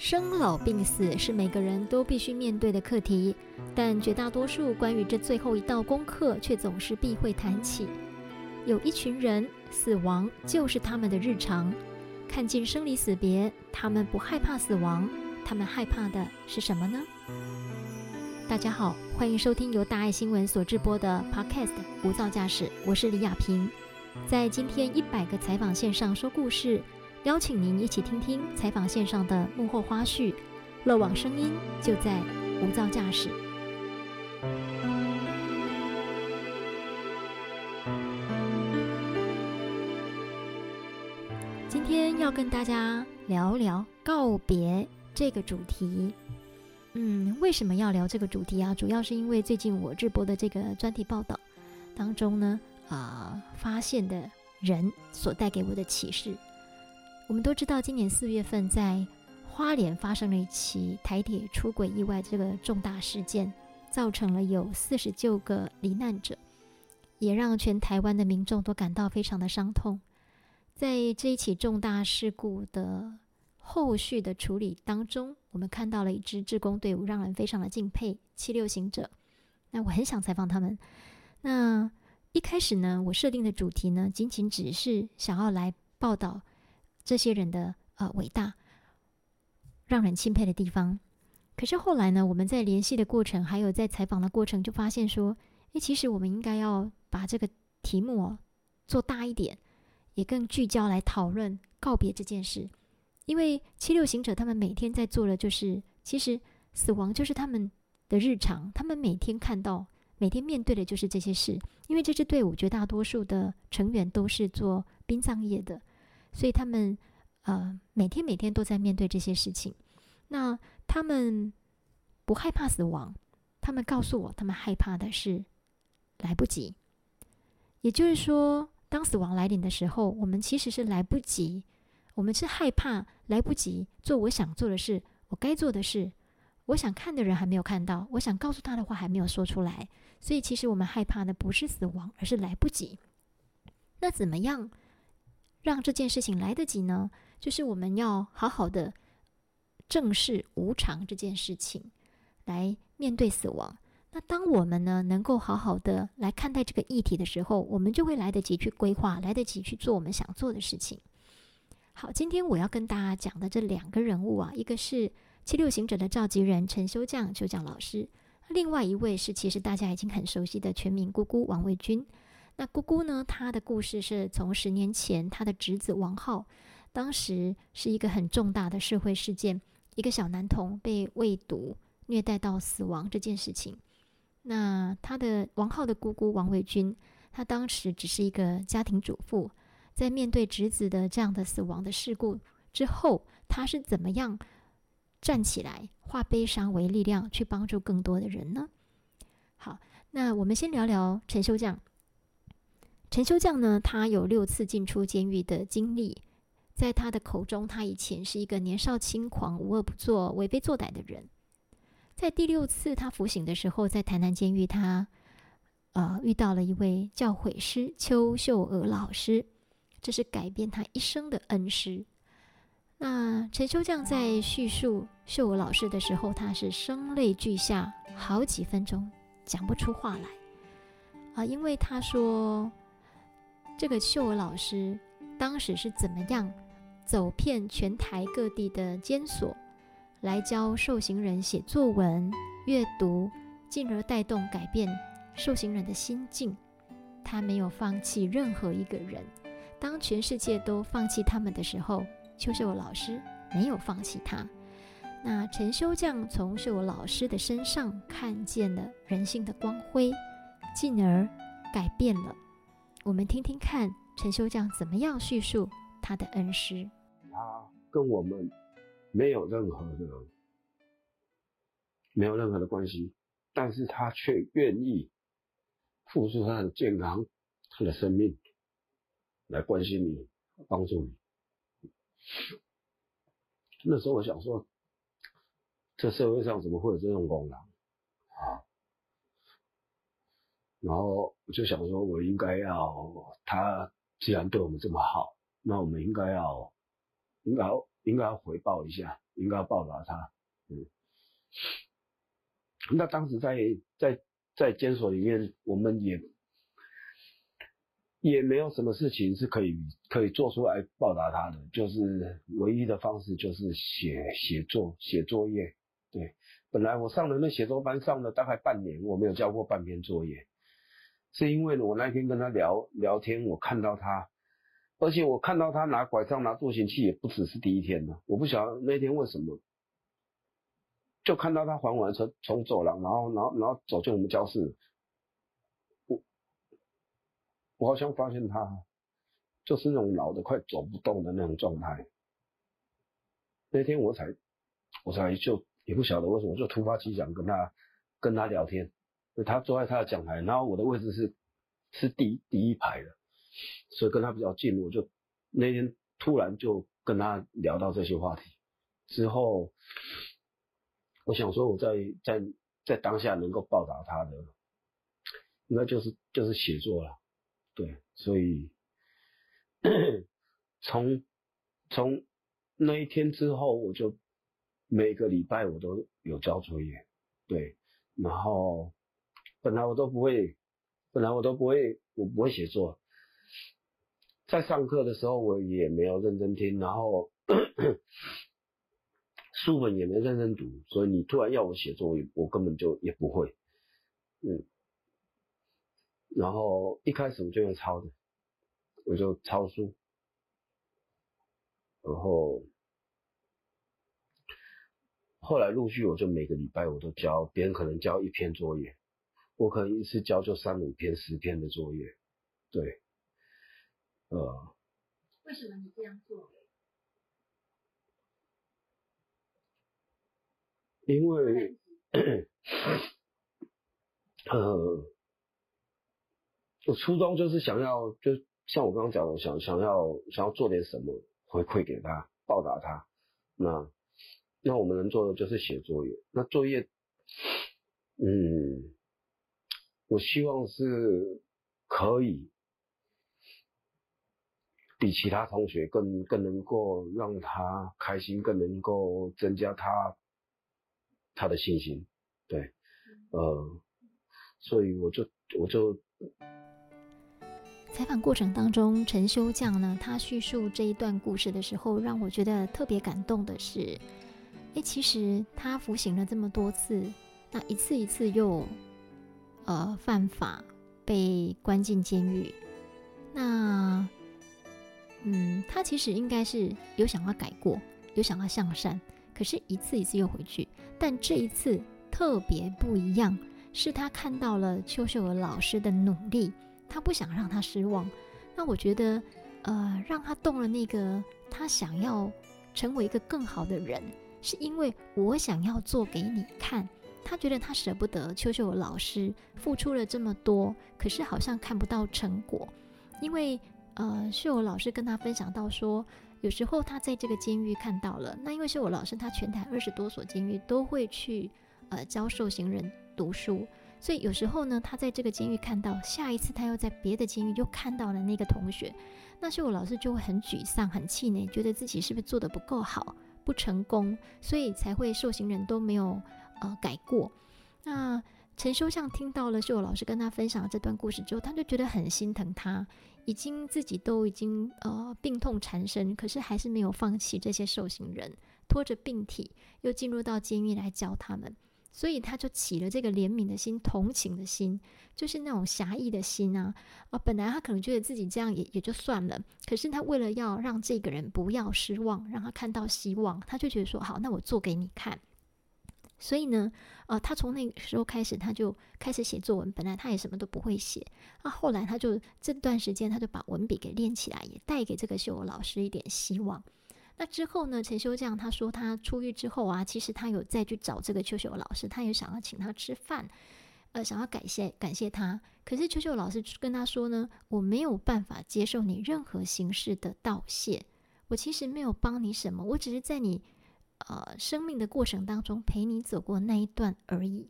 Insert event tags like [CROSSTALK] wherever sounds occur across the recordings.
生老病死是每个人都必须面对的课题，但绝大多数关于这最后一道功课却总是避讳谈起。有一群人，死亡就是他们的日常。看尽生离死别，他们不害怕死亡，他们害怕的是什么呢？大家好，欢迎收听由大爱新闻所制播的 Podcast《无噪驾驶》，我是李亚平，在今天一百个采访线上说故事。邀请您一起听听采访线上的幕后花絮，漏网声音就在无噪驾驶。今天要跟大家聊聊告别这个主题。嗯，为什么要聊这个主题啊？主要是因为最近我直播的这个专题报道当中呢，啊，发现的人所带给我的启示。我们都知道，今年四月份在花莲发生了一起台铁出轨意外，这个重大事件造成了有四十九个罹难者，也让全台湾的民众都感到非常的伤痛。在这一起重大事故的后续的处理当中，我们看到了一支志工队伍，让人非常的敬佩。七六行者，那我很想采访他们。那一开始呢，我设定的主题呢，仅仅只是想要来报道。这些人的呃伟大，让人钦佩的地方。可是后来呢，我们在联系的过程，还有在采访的过程，就发现说，诶，其实我们应该要把这个题目哦做大一点，也更聚焦来讨论告别这件事。因为七六行者他们每天在做的就是，其实死亡就是他们的日常，他们每天看到、每天面对的就是这些事。因为这支队伍绝大多数的成员都是做殡葬业的。所以他们，呃，每天每天都在面对这些事情。那他们不害怕死亡，他们告诉我，他们害怕的是来不及。也就是说，当死亡来临的时候，我们其实是来不及，我们是害怕来不及做我想做的事，我该做的事，我想看的人还没有看到，我想告诉他的话还没有说出来。所以，其实我们害怕的不是死亡，而是来不及。那怎么样？让这件事情来得及呢？就是我们要好好的正视无常这件事情，来面对死亡。那当我们呢能够好好的来看待这个议题的时候，我们就会来得及去规划，来得及去做我们想做的事情。好，今天我要跟大家讲的这两个人物啊，一个是七六行者的召集人陈修将修将老师，另外一位是其实大家已经很熟悉的全民姑姑王卫军。那姑姑呢？她的故事是从十年前，她的侄子王浩，当时是一个很重大的社会事件，一个小男童被喂毒虐待到死亡这件事情。那他的王浩的姑姑王伟君，她当时只是一个家庭主妇，在面对侄子的这样的死亡的事故之后，她是怎么样站起来，化悲伤为力量，去帮助更多的人呢？好，那我们先聊聊陈修将。陈修将呢，他有六次进出监狱的经历，在他的口中，他以前是一个年少轻狂、无恶不作、为非作歹的人。在第六次他服刑的时候，在台南监狱，他呃遇到了一位教诲师邱秀娥老师，这是改变他一生的恩师。那陈修将在叙述秀娥老师的时候，他是声泪俱下，好几分钟讲不出话来啊，因为他说。这个秀娥老师当时是怎么样走遍全台各地的监所，来教受刑人写作文、阅读，进而带动改变受刑人的心境。他没有放弃任何一个人。当全世界都放弃他们的时候，邱秀娥老师没有放弃他。那陈修将从秀娥老师的身上看见了人性的光辉，进而改变了。我们听听看陈修将怎么样叙述他的恩师。他跟我们没有任何的、没有任何的关系，但是他却愿意付出他的健康、他的生命来关心你、帮助你。那时候我想说，这社会上怎么会有这种功能啊？然后我就想说，我应该要他既然对我们这么好，那我们应该要应该应该要回报一下，应该要报答他。嗯，那当时在在在监所里面，我们也也没有什么事情是可以可以做出来报答他的，就是唯一的方式就是写写作写作业。对，本来我上的那写作班上了大概半年，我没有交过半篇作业，是因为我那天跟他聊聊天，我看到他。而且我看到他拿拐杖拿助行器也不只是第一天了，我不晓得那天为什么，就看到他还完车从走廊，然后然后然后走进我们教室，我我好像发现他就是那种老的快走不动的那种状态。那天我才我才就也不晓得为什么就突发奇想跟他跟他聊天，他坐在他的讲台，然后我的位置是是第第一排的。所以跟他比较近，我就那天突然就跟他聊到这些话题之后，我想说我在在在当下能够报答他的，应该就是就是写作了，对，所以从从那一天之后，我就每个礼拜我都有交作业，对，然后本来我都不会，本来我都不会，我不会写作。在上课的时候，我也没有认真听，然后 [COUGHS] 书本也没认真读，所以你突然要我写作业，我根本就也不会，嗯，然后一开始我就用抄的，我就抄书，然后后来陆续我就每个礼拜我都交，别人可能交一篇作业，我可能一次交就三五篇、十篇的作业，对。呃，为什么你这样做？因为，[CLEARS THROAT] 呃，我初衷就是想要，就像我刚刚讲的，想想要想要做点什么回馈给他，报答他。那那我们能做的就是写作业。那作业，嗯，我希望是可以。比其他同学更更能够让他开心，更能够增加他他的信心，对，呃，所以我就我就采访过程当中，陈修将呢，他叙述这一段故事的时候，让我觉得特别感动的是，哎，其实他服刑了这么多次，那一次一次又呃犯法，被关进监狱，那。嗯，他其实应该是有想要改过，有想要向善，可是一次一次又回去。但这一次特别不一样，是他看到了邱秀娥老师的努力，他不想让他失望。那我觉得，呃，让他动了那个他想要成为一个更好的人，是因为我想要做给你看。他觉得他舍不得邱秀老师付出了这么多，可是好像看不到成果，因为。呃，秀娥老师跟他分享到说，有时候他在这个监狱看到了，那因为秀娥老师他全台二十多所监狱都会去呃教受刑人读书，所以有时候呢，他在这个监狱看到，下一次他又在别的监狱又看到了那个同学，那秀娥老师就会很沮丧、很气馁，觉得自己是不是做的不够好、不成功，所以才会受刑人都没有呃改过。那陈修相听到了秀老师跟他分享这段故事之后，他就觉得很心疼他。已经自己都已经呃病痛缠身，可是还是没有放弃这些受刑人，拖着病体又进入到监狱来教他们，所以他就起了这个怜悯的心、同情的心，就是那种侠义的心啊啊！本来他可能觉得自己这样也也就算了，可是他为了要让这个人不要失望，让他看到希望，他就觉得说好，那我做给你看。所以呢，呃，他从那个时候开始，他就开始写作文。本来他也什么都不会写，啊，后来他就这段时间他就把文笔给练起来，也带给这个秀老师一点希望。那之后呢，陈修将他说他出狱之后啊，其实他有再去找这个秋秀老师，他也想要请他吃饭，呃，想要感谢感谢他。可是秋秀老师跟他说呢，我没有办法接受你任何形式的道谢，我其实没有帮你什么，我只是在你。呃，生命的过程当中陪你走过那一段而已。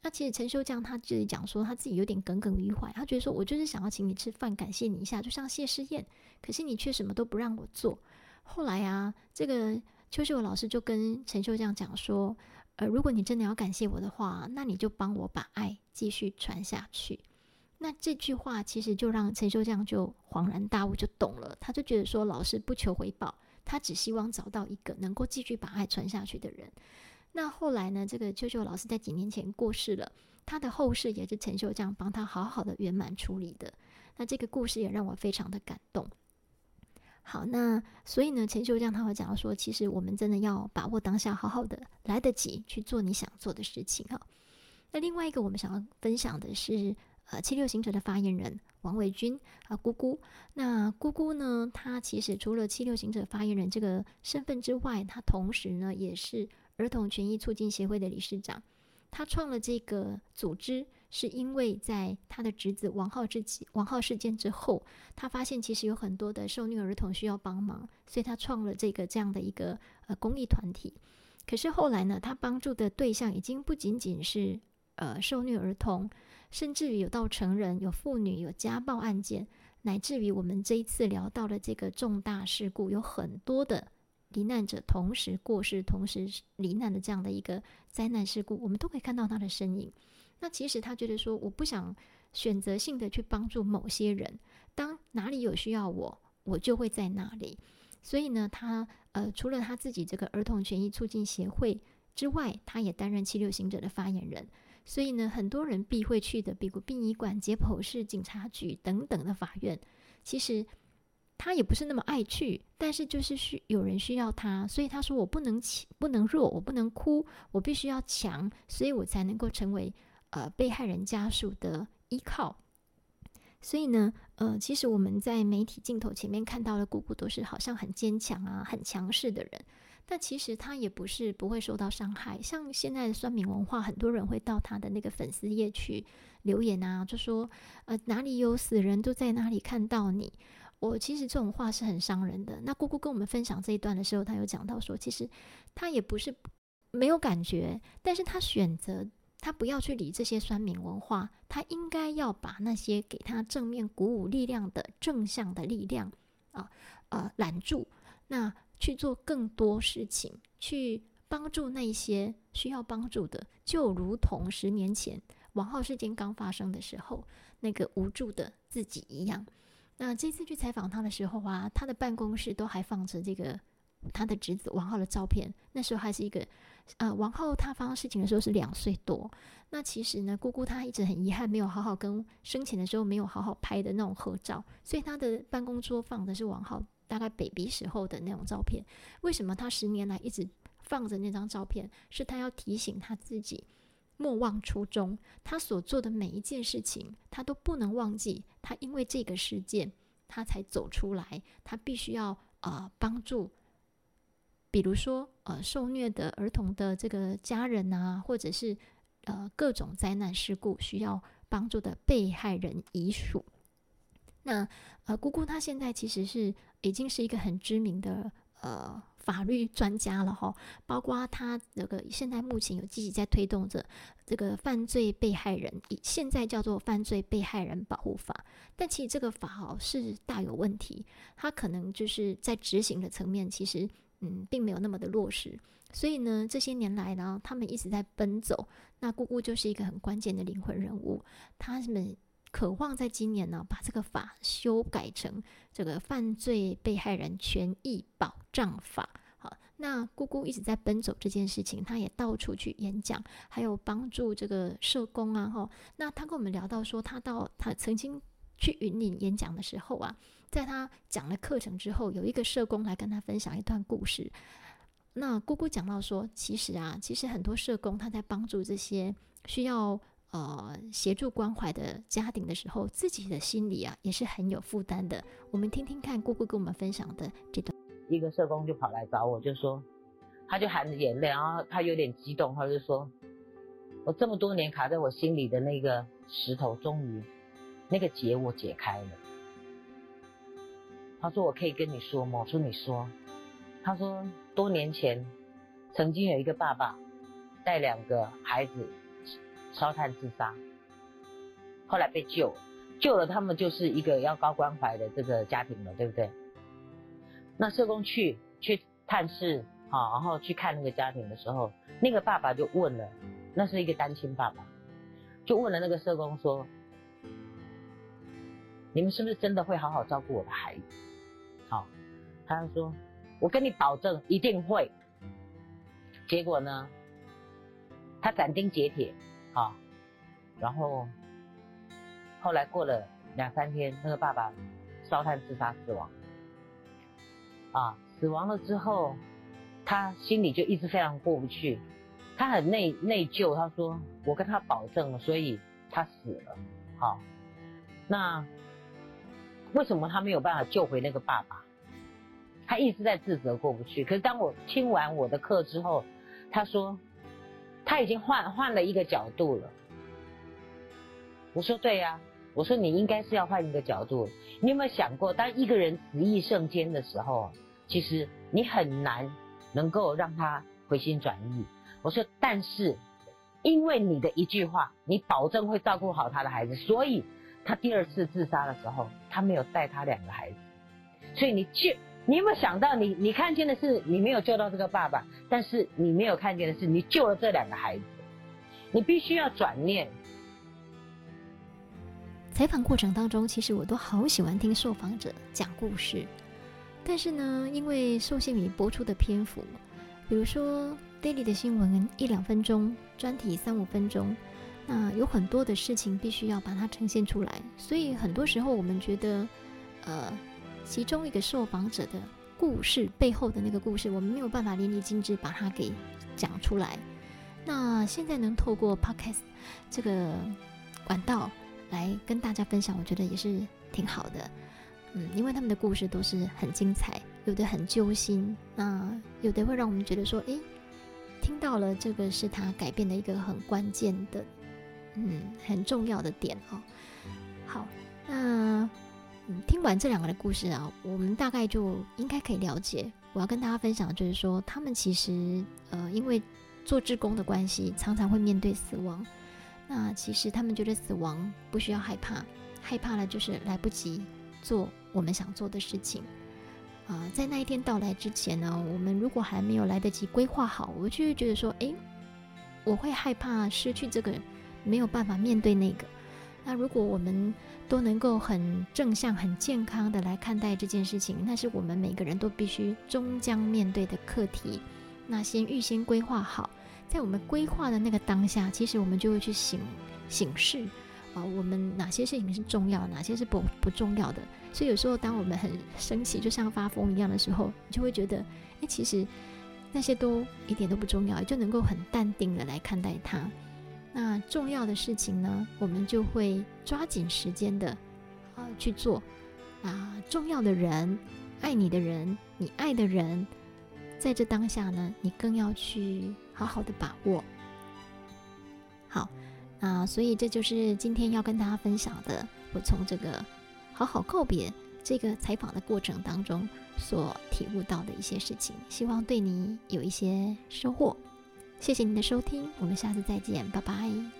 那其实陈修将他自己讲说，他自己有点耿耿于怀，他觉得说我就是想要请你吃饭，感谢你一下，就像谢师宴，可是你却什么都不让我做。后来啊，这个邱秀老师就跟陈秀将讲说，呃，如果你真的要感谢我的话，那你就帮我把爱继续传下去。那这句话其实就让陈秀将就恍然大悟，就懂了。他就觉得说，老师不求回报，他只希望找到一个能够继续把爱传下去的人。那后来呢，这个舅舅老师在几年前过世了，他的后事也是陈秀这帮他好好的圆满处理的。那这个故事也让我非常的感动。好，那所以呢，陈秀将他会讲到说，其实我们真的要把握当下，好好的来得及去做你想做的事情哈。那另外一个我们想要分享的是，呃，七六行者的发言人王伟军啊，姑姑。那姑姑呢，她其实除了七六行者发言人这个身份之外，她同时呢也是儿童权益促进协会的理事长。她创了这个组织。是因为在她的侄子王浩之王浩事件之后，她发现其实有很多的受虐儿童需要帮忙，所以她创了这个这样的一个呃公益团体。可是后来呢，他帮助的对象已经不仅仅是呃受虐儿童，甚至于有到成人、有妇女、有家暴案件，乃至于我们这一次聊到的这个重大事故，有很多的罹难者同时过世、同时罹难的这样的一个灾难事故，我们都可以看到他的身影。那其实他觉得说，我不想选择性的去帮助某些人，当哪里有需要我，我就会在那里。所以呢，他呃，除了他自己这个儿童权益促进协会之外，他也担任七六行者的发言人。所以呢，很多人必会去的，比如殡仪馆、解剖室、警察局等等的法院，其实他也不是那么爱去，但是就是需有人需要他，所以他说我不能强，不能弱，我不能哭，我必须要强，所以我才能够成为。呃，被害人家属的依靠，所以呢，呃，其实我们在媒体镜头前面看到的姑姑都是好像很坚强啊、很强势的人，但其实他也不是不会受到伤害。像现在的酸民文化，很多人会到他的那个粉丝页去留言啊，就说呃哪里有死人，都在哪里看到你。我其实这种话是很伤人的。那姑姑跟我们分享这一段的时候，他有讲到说，其实他也不是没有感觉，但是他选择。他不要去理这些酸民文化，他应该要把那些给他正面鼓舞力量的正向的力量啊啊拦住，那去做更多事情，去帮助那些需要帮助的，就如同十年前王浩事件刚发生的时候那个无助的自己一样。那这次去采访他的时候啊，他的办公室都还放着这个他的侄子王浩的照片，那时候还是一个。呃，王后她发生事情的时候是两岁多。那其实呢，姑姑她一直很遗憾，没有好好跟生前的时候没有好好拍的那种合照，所以她的办公桌放的是王浩大概 baby 时候的那种照片。为什么他十年来一直放着那张照片？是他要提醒他自己莫忘初衷，他所做的每一件事情，他都不能忘记。他因为这个事件，他才走出来，他必须要啊帮助。比如说，呃，受虐的儿童的这个家人啊，或者是呃各种灾难事故需要帮助的被害人遗属。那呃，姑姑她现在其实是已经是一个很知名的呃法律专家了哈，包括她那个现在目前有积极在推动着这个犯罪被害人，现在叫做犯罪被害人保护法，但其实这个法哦是大有问题，它可能就是在执行的层面其实。嗯，并没有那么的落实，所以呢，这些年来呢，他们一直在奔走。那姑姑就是一个很关键的灵魂人物，他们渴望在今年呢，把这个法修改成这个犯罪被害人权益保障法。好，那姑姑一直在奔走这件事情，她也到处去演讲，还有帮助这个社工啊。哈，那她跟我们聊到说，她到她曾经去云岭演讲的时候啊。在她讲了课程之后，有一个社工来跟她分享一段故事。那姑姑讲到说，其实啊，其实很多社工他在帮助这些需要呃协助关怀的家庭的时候，自己的心里啊也是很有负担的。我们听听看姑姑跟我们分享的这段。一个社工就跑来找我，就说，他就含着眼泪，然后他有点激动，他就说，我这么多年卡在我心里的那个石头，终于那个结我解开了。他说：“我可以跟你说吗？”我说：“你说。”他说：“多年前，曾经有一个爸爸带两个孩子烧炭自杀，后来被救，救了他们就是一个要高关怀的这个家庭了，对不对？那社工去去探视，好，然后去看那个家庭的时候，那个爸爸就问了，那是一个单亲爸爸，就问了那个社工说：“你们是不是真的会好好照顾我的孩子？”好，他就说：“我跟你保证一定会。”结果呢，他斩钉截铁，啊，然后后来过了两三天，那个爸爸烧炭自杀死亡。啊，死亡了之后，他心里就一直非常过不去，他很内内疚。他说：“我跟他保证了，所以他死了。”好，那为什么他没有办法救回那个爸爸？他一直在自责过不去。可是当我听完我的课之后，他说他已经换换了一个角度了。我说：“对呀。”我说你应该是要换一个角度，你有没有想过，当一个人执意圣间的时候，其实你很难能够让他回心转意。我说，但是因为你的一句话，你保证会照顾好他的孩子，所以他第二次自杀的时候，他没有带他两个孩子。所以你就，你有没有想到，你你看见的是你没有救到这个爸爸，但是你没有看见的是你救了这两个孩子。你必须要转念。采访过程当中，其实我都好喜欢听受访者讲故事，但是呢，因为受限于播出的篇幅，比如说 daily 的新闻一两分钟，专题三五分钟，那有很多的事情必须要把它呈现出来，所以很多时候我们觉得，呃，其中一个受访者的故事背后的那个故事，我们没有办法淋漓尽致把它给讲出来。那现在能透过 podcast 这个管道。来跟大家分享，我觉得也是挺好的，嗯，因为他们的故事都是很精彩，有的很揪心，那有的会让我们觉得说，诶，听到了这个是他改变的一个很关键的，嗯，很重要的点哦。好，那嗯，听完这两个的故事啊，我们大概就应该可以了解，我要跟大家分享就是说，他们其实呃，因为做志工的关系，常常会面对死亡。那其实他们觉得死亡不需要害怕，害怕了就是来不及做我们想做的事情。啊，在那一天到来之前呢，我们如果还没有来得及规划好，我就会觉得说，诶，我会害怕失去这个，没有办法面对那个。那如果我们都能够很正向、很健康的来看待这件事情，那是我们每个人都必须终将面对的课题。那先预先规划好。在我们规划的那个当下，其实我们就会去醒醒视啊，我们哪些事情是重要，哪些是不不重要的。所以有时候，当我们很生气，就像发疯一样的时候，你就会觉得，哎，其实那些都一点都不重要，就能够很淡定的来看待它。那重要的事情呢，我们就会抓紧时间的啊去做。啊，重要的人，爱你的人，你爱的人，在这当下呢，你更要去。好好的把握，好，那所以这就是今天要跟大家分享的，我从这个好好告别这个采访的过程当中所体悟到的一些事情，希望对你有一些收获。谢谢您的收听，我们下次再见，拜拜。